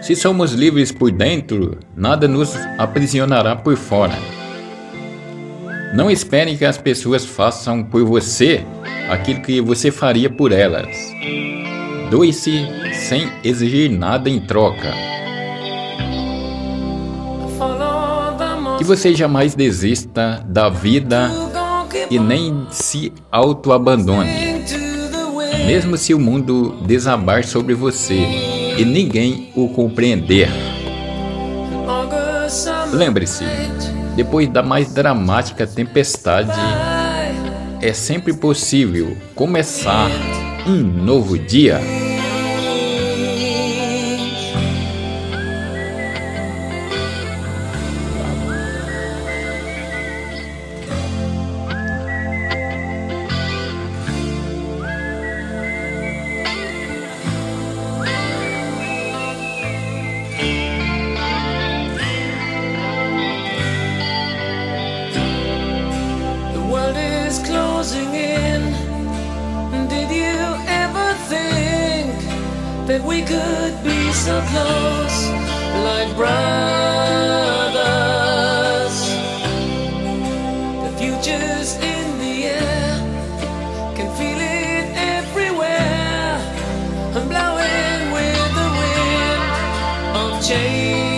Se somos livres por dentro, nada nos aprisionará por fora. Não espere que as pessoas façam por você aquilo que você faria por elas. Doe-se sem exigir nada em troca. Que você jamais desista da vida e nem se auto-abandone. Mesmo se o mundo desabar sobre você e ninguém o compreender. Lembre-se, depois da mais dramática tempestade, é sempre possível começar um novo dia. closing in. Did you ever think that we could be so close, like brothers? The future's in the air, can feel it everywhere. I'm blowing with the wind of change.